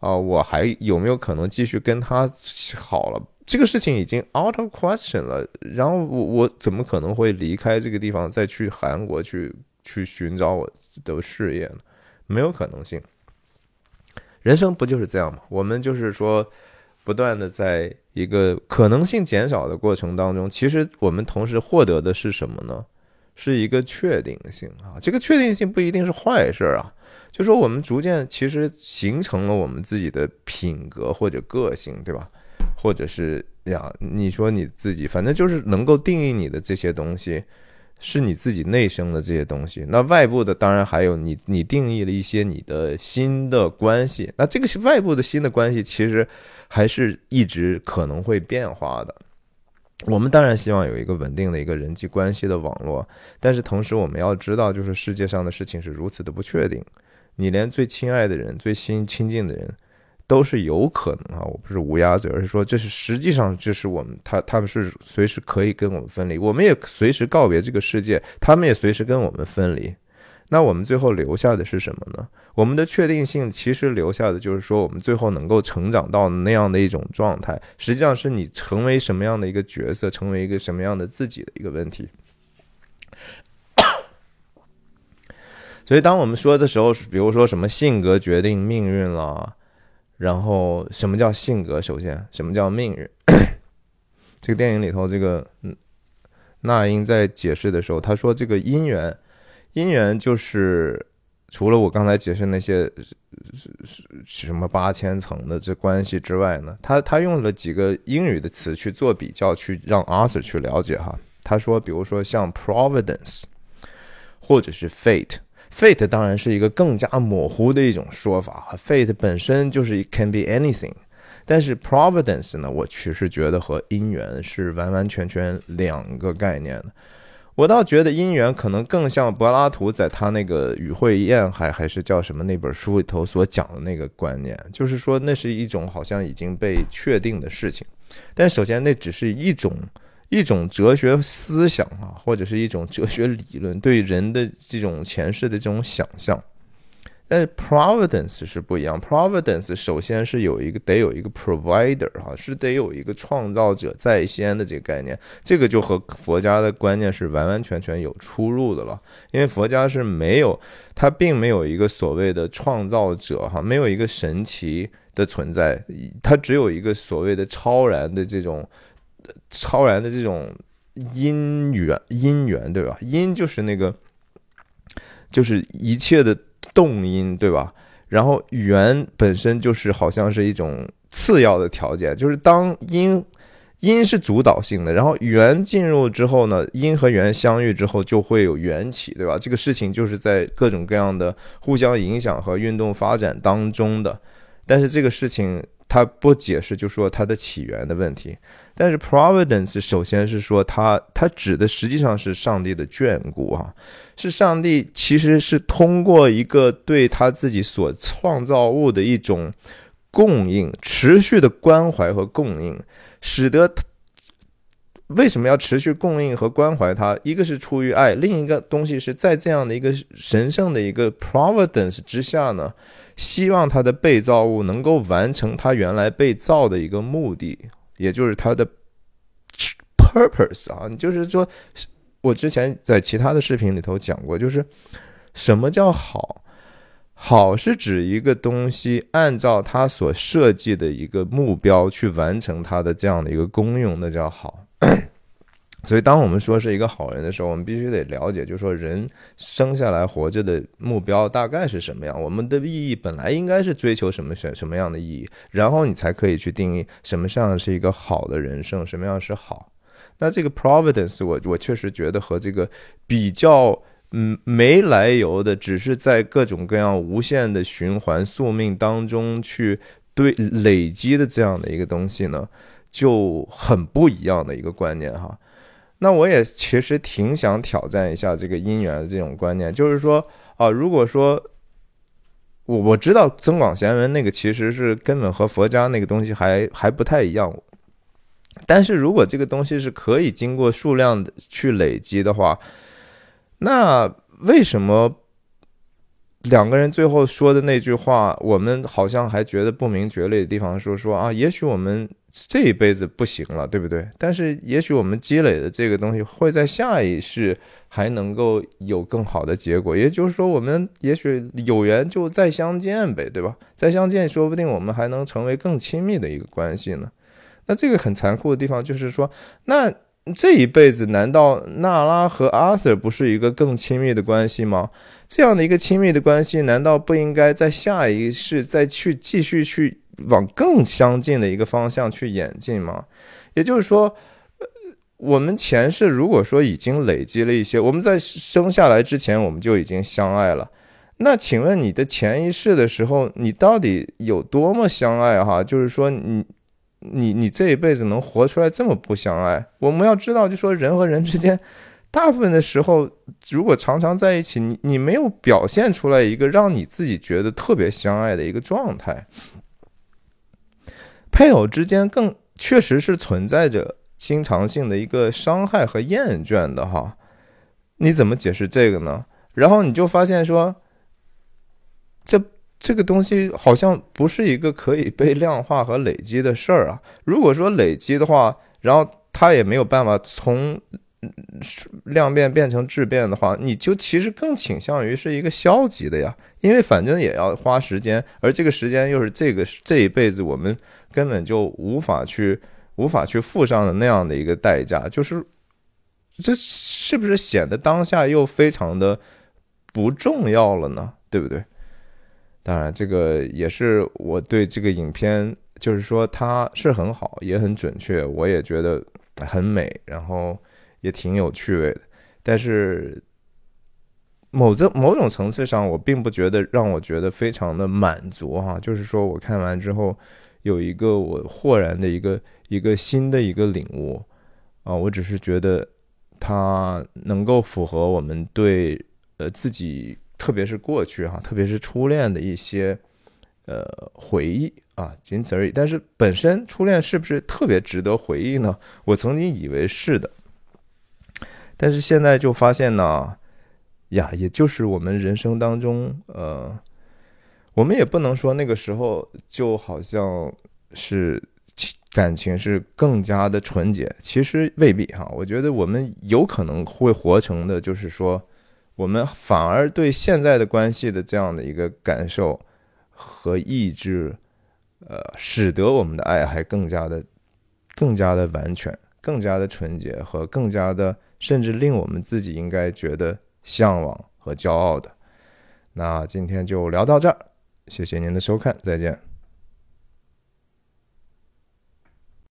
啊，我还有没有可能继续跟他好了？这个事情已经 out of question 了。然后我我怎么可能会离开这个地方再去韩国去去寻找我的事业呢？没有可能性，人生不就是这样吗？我们就是说，不断的在一个可能性减少的过程当中，其实我们同时获得的是什么呢？是一个确定性啊！这个确定性不一定是坏事啊，就说我们逐渐其实形成了我们自己的品格或者个性，对吧？或者是呀，你说你自己，反正就是能够定义你的这些东西。是你自己内生的这些东西，那外部的当然还有你，你定义了一些你的新的关系，那这个外部的新的关系，其实还是一直可能会变化的。我们当然希望有一个稳定的一个人际关系的网络，但是同时我们要知道，就是世界上的事情是如此的不确定，你连最亲爱的人、最亲亲近的人。都是有可能啊，我不是乌鸦嘴，而是说这是实际上就是我们他他们是随时可以跟我们分离，我们也随时告别这个世界，他们也随时跟我们分离。那我们最后留下的是什么呢？我们的确定性其实留下的就是说，我们最后能够成长到那样的一种状态，实际上是你成为什么样的一个角色，成为一个什么样的自己的一个问题。所以当我们说的时候，比如说什么性格决定命运了。然后，什么叫性格？首先，什么叫命运？这个电影里头，这个嗯，那英在解释的时候，他说这个姻缘，姻缘就是除了我刚才解释那些什么八千层的这关系之外呢，他他用了几个英语的词去做比较，去让 Arthur 去了解哈。他说，比如说像 Providence，或者是 Fate。Fate 当然是一个更加模糊的一种说法，Fate 本身就是 can be anything，但是 Providence 呢，我其实觉得和姻缘是完完全全两个概念的。我倒觉得姻缘可能更像柏拉图在他那个与会宴还还是叫什么那本书里头所讲的那个观念，就是说那是一种好像已经被确定的事情，但首先那只是一种。一种哲学思想啊，或者是一种哲学理论对人的这种前世的这种想象，但是 providence 是不一样。providence 首先是有一个得有一个 provider 哈，是得有一个创造者在先的这个概念，这个就和佛家的观念是完完全全有出入的了。因为佛家是没有，它并没有一个所谓的创造者哈，没有一个神奇的存在，它只有一个所谓的超然的这种。超然的这种因缘，因缘对吧？因就是那个，就是一切的动因对吧？然后缘本身就是好像是一种次要的条件，就是当因因是主导性的，然后缘进入之后呢，因和缘相遇之后就会有缘起，对吧？这个事情就是在各种各样的互相影响和运动发展当中的，但是这个事情它不解释，就说它的起源的问题。但是 providence 首先是说，它它指的实际上是上帝的眷顾啊，是上帝其实是通过一个对他自己所创造物的一种供应，持续的关怀和供应，使得为什么要持续供应和关怀他？一个是出于爱，另一个东西是在这样的一个神圣的一个 providence 之下呢，希望他的被造物能够完成他原来被造的一个目的。也就是它的 purpose 啊，就是说，我之前在其他的视频里头讲过，就是什么叫好？好是指一个东西按照它所设计的一个目标去完成它的这样的一个功用，那叫好。所以，当我们说是一个好人的时候，我们必须得了解，就是说，人生下来活着的目标大概是什么样？我们的意义本来应该是追求什么什什么样的意义，然后你才可以去定义什么样是一个好的人生，什么样是好。那这个 providence，我我确实觉得和这个比较嗯没来由的，只是在各种各样无限的循环宿命当中去对累积的这样的一个东西呢，就很不一样的一个观念哈。那我也其实挺想挑战一下这个因缘的这种观念，就是说啊，如果说我我知道增广贤文那个其实是根本和佛家那个东西还还不太一样，但是如果这个东西是可以经过数量的去累积的话，那为什么两个人最后说的那句话，我们好像还觉得不明觉厉的地方，说说啊，也许我们。这一辈子不行了，对不对？但是也许我们积累的这个东西会在下一世还能够有更好的结果。也就是说，我们也许有缘就再相见呗，对吧？再相见，说不定我们还能成为更亲密的一个关系呢。那这个很残酷的地方就是说，那这一辈子难道娜拉和阿 Sir 不是一个更亲密的关系吗？这样的一个亲密的关系，难道不应该在下一世再去继续去？往更相近的一个方向去演进吗？也就是说，我们前世如果说已经累积了一些，我们在生下来之前我们就已经相爱了。那请问你的前一世的时候，你到底有多么相爱？哈，就是说你你你这一辈子能活出来这么不相爱？我们要知道，就说人和人之间，大部分的时候，如果常常在一起，你你没有表现出来一个让你自己觉得特别相爱的一个状态。配偶之间更确实是存在着经常性的一个伤害和厌倦的哈，你怎么解释这个呢？然后你就发现说，这这个东西好像不是一个可以被量化和累积的事儿啊。如果说累积的话，然后他也没有办法从。量变变成质变的话，你就其实更倾向于是一个消极的呀，因为反正也要花时间，而这个时间又是这个这一辈子我们根本就无法去无法去付上的那样的一个代价，就是这是不是显得当下又非常的不重要了呢？对不对？当然，这个也是我对这个影片，就是说它是很好，也很准确，我也觉得很美，然后。也挺有趣味的，但是某这某种层次上，我并不觉得让我觉得非常的满足哈。就是说我看完之后，有一个我豁然的一个一个新的一个领悟啊。我只是觉得它能够符合我们对呃自己，特别是过去哈，特别是初恋的一些呃回忆啊，仅此而已。但是本身初恋是不是特别值得回忆呢？我曾经以为是的。但是现在就发现呢，呀，也就是我们人生当中，呃，我们也不能说那个时候就好像是感情是更加的纯洁，其实未必哈。我觉得我们有可能会活成的，就是说，我们反而对现在的关系的这样的一个感受和意志，呃，使得我们的爱还更加的、更加的完全、更加的纯洁和更加的。甚至令我们自己应该觉得向往和骄傲的。那今天就聊到这儿，谢谢您的收看，再见。